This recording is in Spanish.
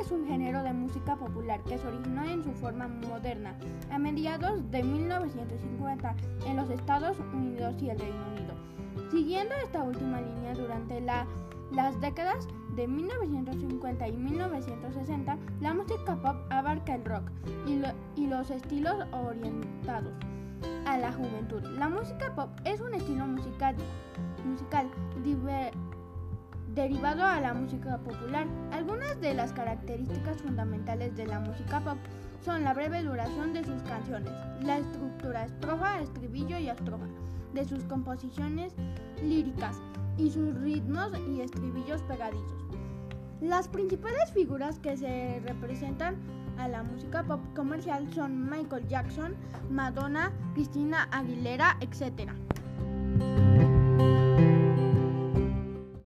es un género de música popular que se originó en su forma moderna a mediados de 1950 en los Estados Unidos y el Reino Unido. Siguiendo esta última línea durante las décadas de 1950 y 1960, la música pop abarca el rock y, los estilos orientados a la juventud. La música pop es un estilo musical, musical derivado a la música popular. Algunas de las características fundamentales de la música pop son la breve duración de sus canciones, la estructura estrofa, estribillo y estrofa de sus composiciones líricas y sus ritmos y estribillos pegadizos. Las principales figuras que se representan a la música pop comercial son Michael Jackson, Madonna, Christina Aguilera, etc.